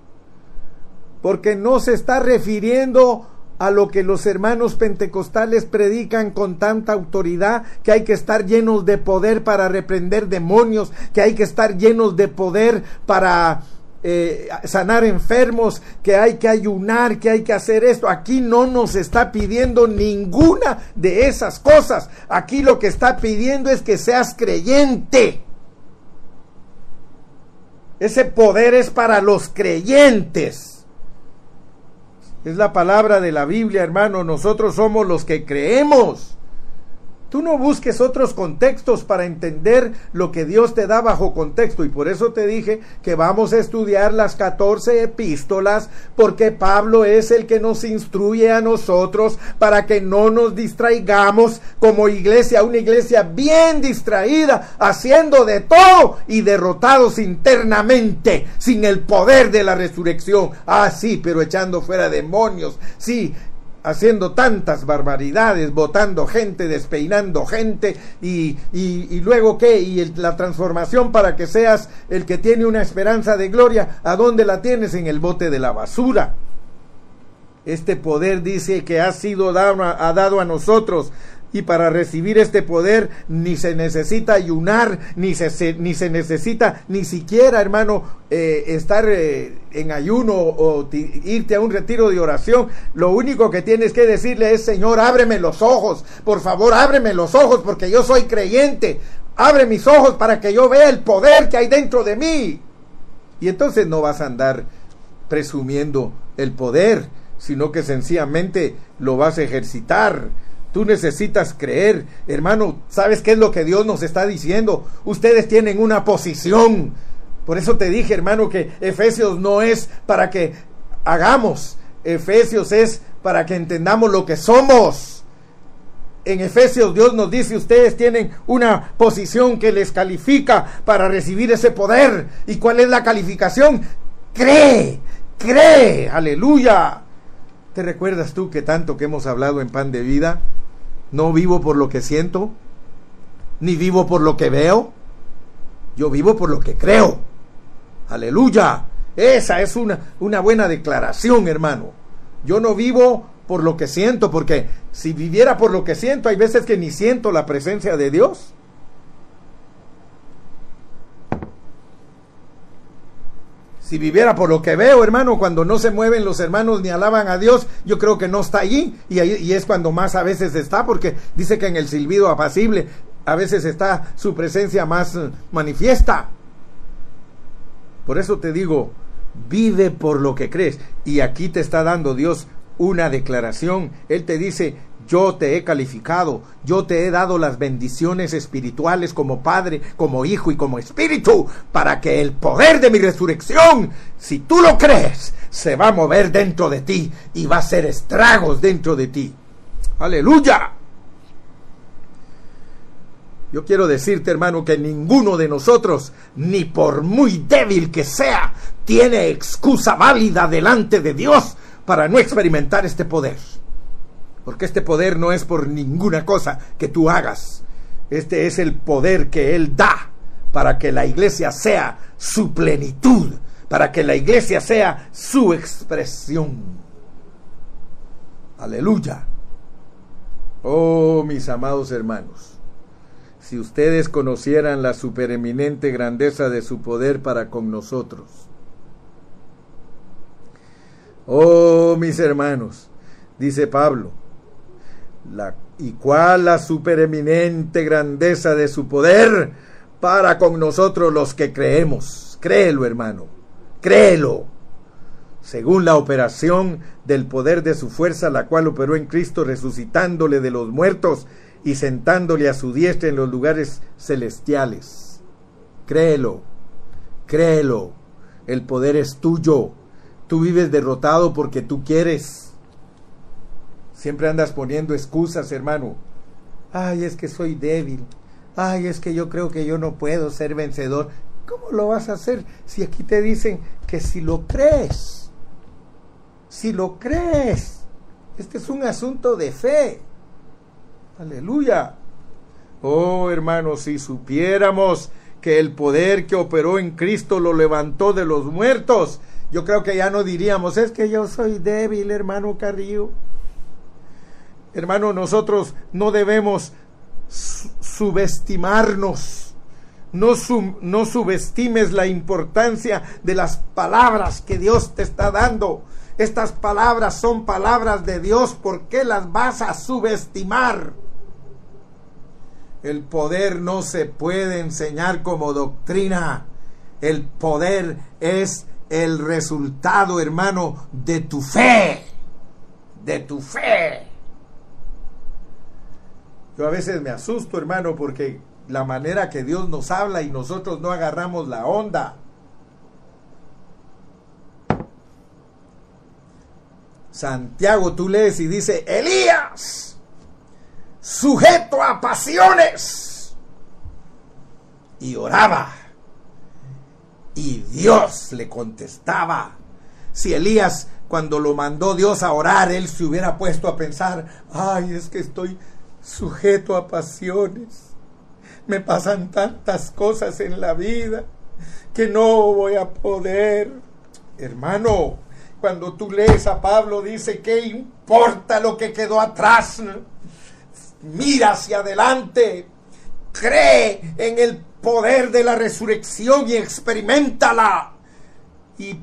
Porque no se está refiriendo a lo que los hermanos pentecostales predican con tanta autoridad, que hay que estar llenos de poder para reprender demonios, que hay que estar llenos de poder para eh, sanar enfermos, que hay que ayunar, que hay que hacer esto. Aquí no nos está pidiendo ninguna de esas cosas. Aquí lo que está pidiendo es que seas creyente. Ese poder es para los creyentes. Es la palabra de la Biblia, hermano. Nosotros somos los que creemos. Tú no busques otros contextos para entender lo que Dios te da bajo contexto. Y por eso te dije que vamos a estudiar las 14 epístolas, porque Pablo es el que nos instruye a nosotros para que no nos distraigamos como iglesia, una iglesia bien distraída, haciendo de todo y derrotados internamente, sin el poder de la resurrección. Ah, sí, pero echando fuera demonios. Sí, haciendo tantas barbaridades, votando gente, despeinando gente y, y, luego qué, y la transformación para que seas el que tiene una esperanza de gloria, ¿a dónde la tienes? En el bote de la basura. Este poder dice que ha sido dado, ha dado a nosotros y para recibir este poder ni se necesita ayunar, ni se, ni se necesita ni siquiera, hermano, eh, estar eh, en ayuno o irte a un retiro de oración. Lo único que tienes que decirle es, Señor, ábreme los ojos, por favor, ábreme los ojos porque yo soy creyente. Abre mis ojos para que yo vea el poder que hay dentro de mí. Y entonces no vas a andar presumiendo el poder, sino que sencillamente lo vas a ejercitar Tú necesitas creer, hermano, ¿sabes qué es lo que Dios nos está diciendo? Ustedes tienen una posición. Por eso te dije, hermano, que Efesios no es para que hagamos, Efesios es para que entendamos lo que somos. En Efesios Dios nos dice, ustedes tienen una posición que les califica para recibir ese poder. ¿Y cuál es la calificación? Cree, cree, aleluya. ¿Te recuerdas tú que tanto que hemos hablado en pan de vida? No vivo por lo que siento, ni vivo por lo que veo. Yo vivo por lo que creo. Aleluya. Esa es una, una buena declaración, hermano. Yo no vivo por lo que siento, porque si viviera por lo que siento, hay veces que ni siento la presencia de Dios. Si viviera por lo que veo, hermano, cuando no se mueven los hermanos ni alaban a Dios, yo creo que no está allí. Y, ahí, es cuando más a veces está, porque dice que en el silbido apacible a veces está su presencia más eh, manifiesta. Por eso te digo, vive por lo que crees. Y aquí te está dando Dios una declaración. Él te dice, yo te he calificado, yo te he dado las bendiciones espirituales como Padre, como Hijo y como Espíritu, para que el poder de mi resurrección, si tú lo crees, se va a mover dentro de ti y va a hacer estragos dentro de ti. Aleluya. Yo quiero decirte, hermano, que ninguno de nosotros, ni por muy débil que sea, tiene excusa válida delante de Dios para no experimentar este poder. Porque este poder no es por ninguna cosa que tú hagas. Este es el poder que Él da para que la iglesia sea su plenitud, para que la iglesia sea su expresión. Aleluya. Oh, mis amados hermanos, si ustedes conocieran la supereminente grandeza de su poder para con nosotros. Oh, mis hermanos, dice Pablo, y cuál la supereminente grandeza de su poder para con nosotros los que creemos. Créelo, hermano, créelo. Según la operación del poder de su fuerza, la cual operó en Cristo, resucitándole de los muertos y sentándole a su diestra en los lugares celestiales. Créelo, créelo. El poder es tuyo. Tú vives derrotado porque tú quieres Siempre andas poniendo excusas, hermano. Ay, es que soy débil. Ay, es que yo creo que yo no puedo ser vencedor. ¿Cómo lo vas a hacer si aquí te dicen que si lo crees? Si lo crees. Este es un asunto de fe. Aleluya. Oh, hermano, si supiéramos que el poder que operó en Cristo lo levantó de los muertos, yo creo que ya no diríamos, es que yo soy débil, hermano Carrillo. Hermano, nosotros no debemos subestimarnos. No, subestimes la importancia de las palabras que Dios te está dando. Estas palabras son palabras de Dios. ¿Por qué las vas a subestimar? El poder no se puede enseñar como doctrina. El poder es el resultado, hermano, de tu fe. De tu fe. Yo a veces me asusto, hermano, porque la manera que Dios nos habla y nosotros no agarramos la onda. Santiago, tú lees y dice, Elías, sujeto a pasiones, y oraba, y Dios le contestaba. Si Elías, cuando lo mandó Dios a orar, él se hubiera puesto a pensar, ay, es que estoy sujeto a pasiones. Me pasan tantas cosas en la vida que no voy a poder. Hermano, cuando tú lees a Pablo dice, ¿qué importa lo que quedó atrás? Mira hacia adelante, cree en el poder de la resurrección y experimentala. Y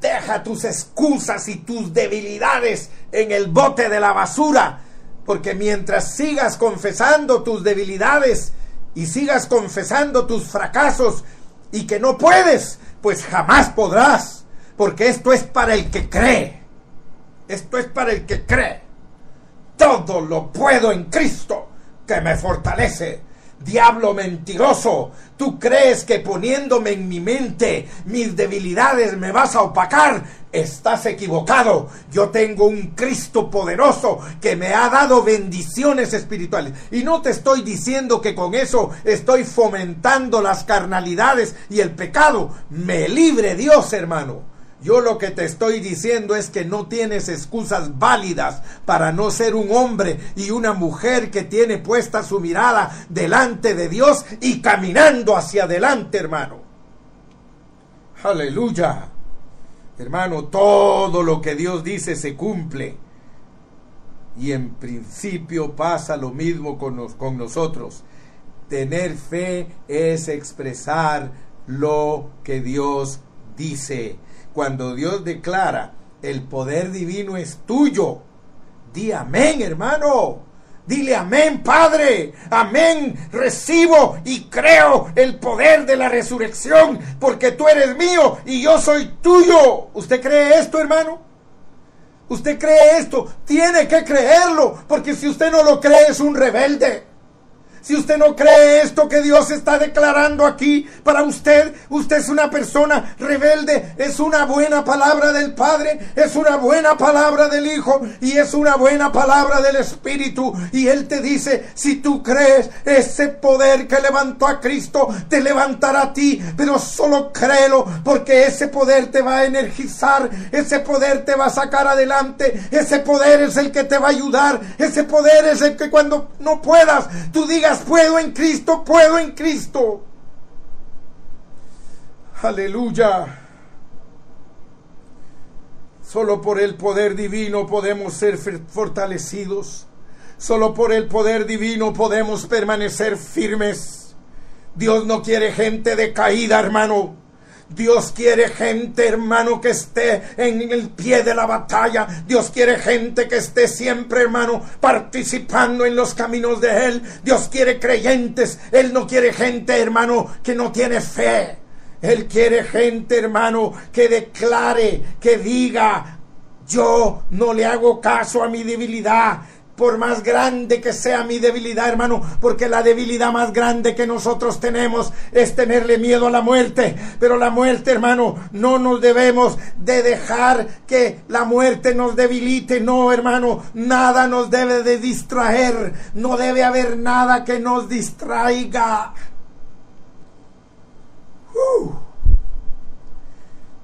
deja tus excusas y tus debilidades en el bote de la basura porque mientras sigas confesando tus debilidades y sigas confesando tus fracasos y que no puedes, pues jamás podrás. Porque esto es para el que cree. Esto es para el que cree. Todo lo puedo en Cristo que me fortalece. Diablo mentiroso, tú crees que poniéndome en mi mente mis debilidades me vas a opacar. Estás equivocado. Yo tengo un Cristo poderoso que me ha dado bendiciones espirituales. Y no te estoy diciendo que con eso estoy fomentando las carnalidades y el pecado. Me libre Dios, hermano. Yo lo que te estoy diciendo es que no tienes excusas válidas para no ser un hombre y una mujer que tiene puesta su mirada delante de Dios y caminando hacia adelante, hermano. Aleluya. Hermano, todo lo que Dios dice se cumple. Y en principio pasa lo mismo con, con nosotros. Tener fe es expresar lo que Dios dice, cuando Dios declara, el poder divino es tuyo, di amén, hermano. Dile amén, Padre. Amén. Recibo y creo el poder de la resurrección porque tú eres mío y yo soy tuyo. ¿Usted cree esto, hermano? ¿Usted cree esto? Tiene que creerlo porque si usted no lo cree es un rebelde. Si usted no cree esto que Dios está declarando aquí para usted, usted es una persona rebelde. Es una buena palabra del Padre, es una buena palabra del Hijo y es una buena palabra del Espíritu. Y Él te dice, si tú crees, ese poder que levantó a Cristo te levantará a ti, pero solo créelo porque ese poder te va a energizar, ese poder te va a sacar adelante, ese poder es el que te va a ayudar, ese poder es el que cuando no puedas, tú puedo en Cristo, puedo en Cristo. Aleluya. Solo por el poder divino podemos ser fortalecidos. Solo por el poder divino podemos permanecer firmes. Dios no quiere gente decaída, hermano. Dios quiere gente, hermano, que esté en el pie de la batalla. Dios quiere gente que esté siempre, hermano, participando en los caminos de Él. Dios quiere creyentes. Él no quiere gente, hermano, que no tiene fe. Él quiere gente, hermano, que declare, que diga, yo no le hago caso a mi debilidad por más grande que sea mi debilidad, hermano, porque la debilidad más grande que nosotros tenemos es tenerle miedo a la muerte. Pero la muerte, hermano, no nos debemos de dejar que la muerte nos debilite. No, hermano, nada nos debe de distraer. No debe haber nada que nos distraiga. Uh.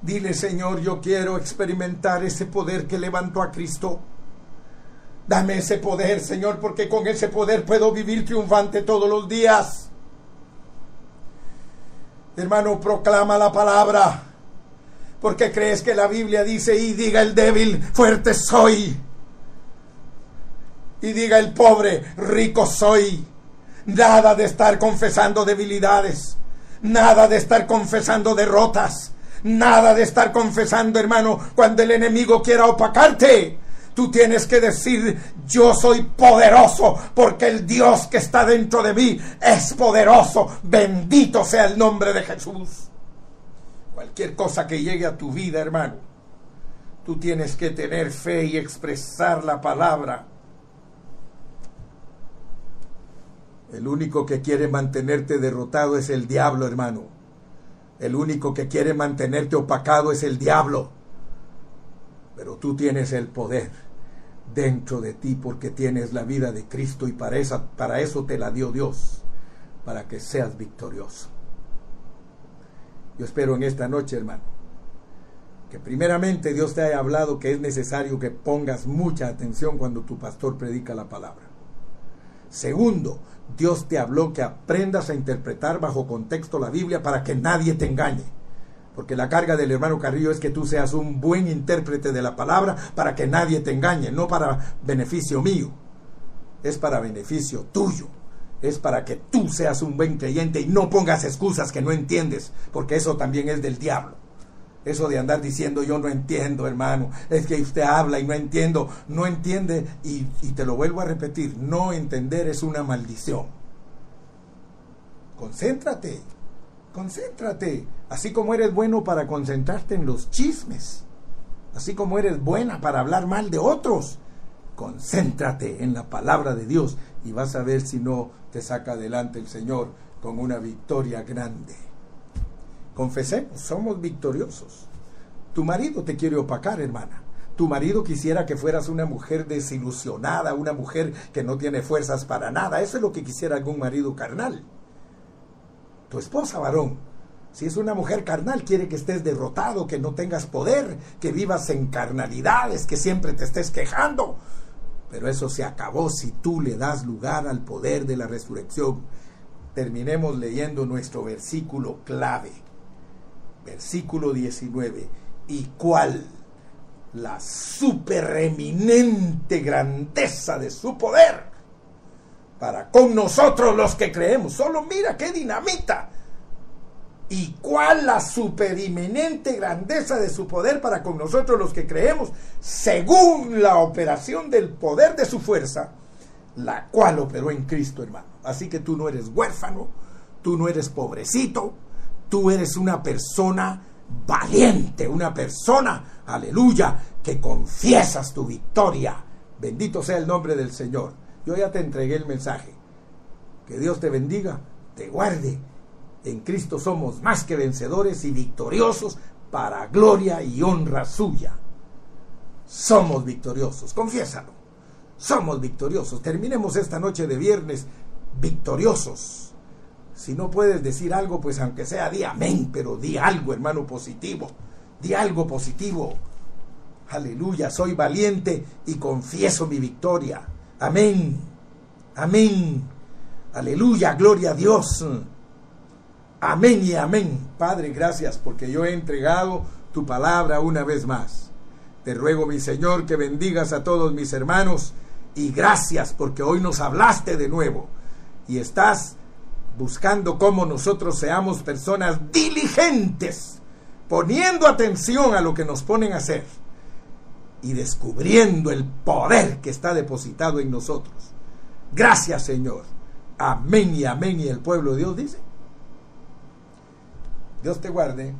Dile, Señor, yo quiero experimentar ese poder que levantó a Cristo. Dame ese poder, Señor, porque con ese poder puedo vivir triunfante todos los días. Hermano, proclama la palabra. Porque crees que la Biblia dice, y diga el débil, fuerte soy. Y diga el pobre, rico soy. Nada de estar confesando debilidades. Nada de estar confesando derrotas. Nada de estar confesando, hermano, cuando el enemigo quiera opacarte. Tú tienes que decir, yo soy poderoso porque el Dios que está dentro de mí es poderoso. Bendito sea el nombre de Jesús. Cualquier cosa que llegue a tu vida, hermano, tú tienes que tener fe y expresar la palabra. El único que quiere mantenerte derrotado es el diablo, hermano. El único que quiere mantenerte opacado es el diablo. Pero tú tienes el poder dentro de ti porque tienes la vida de Cristo y para, esa, para eso te la dio Dios, para que seas victorioso. Yo espero en esta noche, hermano, que primeramente Dios te haya hablado que es necesario que pongas mucha atención cuando tu pastor predica la palabra. Segundo, Dios te habló que aprendas a interpretar bajo contexto la Biblia para que nadie te engañe. Porque la carga del hermano Carrillo es que tú seas un buen intérprete de la palabra para que nadie te engañe, no para beneficio mío. Es para beneficio tuyo. Es para que tú seas un buen creyente y no pongas excusas que no entiendes, porque eso también es del diablo. Eso de andar diciendo yo no entiendo, hermano, es que usted habla y no entiendo, no entiende y, y te lo vuelvo a repetir, no entender es una maldición. Concéntrate, concéntrate. Así como eres bueno para concentrarte en los chismes, así como eres buena para hablar mal de otros, concéntrate en la palabra de Dios y vas a ver si no te saca adelante el Señor con una victoria grande. Confesemos, somos victoriosos. Tu marido te quiere opacar, hermana. Tu marido quisiera que fueras una mujer desilusionada, una mujer que no tiene fuerzas para nada. Eso es lo que quisiera algún marido carnal. Tu esposa, varón, si es una mujer carnal, quiere que estés derrotado, que no tengas poder, que vivas en carnalidades, que siempre te estés quejando. Pero eso se acabó si tú le das lugar al poder de la resurrección. Terminemos leyendo nuestro versículo clave. Versículo 19. ¿Y cuál? La supereminente grandeza de su poder para con nosotros los que creemos. Solo mira qué dinamita y cuál la superiminente grandeza de su poder para con nosotros los que creemos, según la operación del poder de su fuerza, la cual operó en Cristo, hermano. Así que tú no eres huérfano, tú no eres pobrecito, tú eres una persona valiente, una persona, aleluya, que confiesas tu victoria. Bendito sea el nombre del Señor. Yo ya te entregué el mensaje. Que Dios te bendiga, te guarde en Cristo somos más que vencedores y victoriosos para gloria y honra suya. Somos victoriosos, confiésalo. Somos victoriosos. Terminemos esta noche de viernes victoriosos. Si no puedes decir algo, pues aunque sea di amén, pero di algo, hermano, positivo. Di algo positivo. Aleluya, soy valiente y confieso mi victoria. Amén. Amén. Aleluya, gloria a Dios. Amén y amén. Padre, gracias porque yo he entregado tu palabra una vez más. Te ruego, mi Señor, que bendigas a todos mis hermanos y gracias porque hoy nos hablaste de nuevo y estás buscando cómo nosotros seamos personas diligentes, poniendo atención a lo que nos ponen a hacer y descubriendo el poder que está depositado en nosotros. Gracias, Señor. Amén y amén. Y el pueblo de Dios dice. Dios te guarde.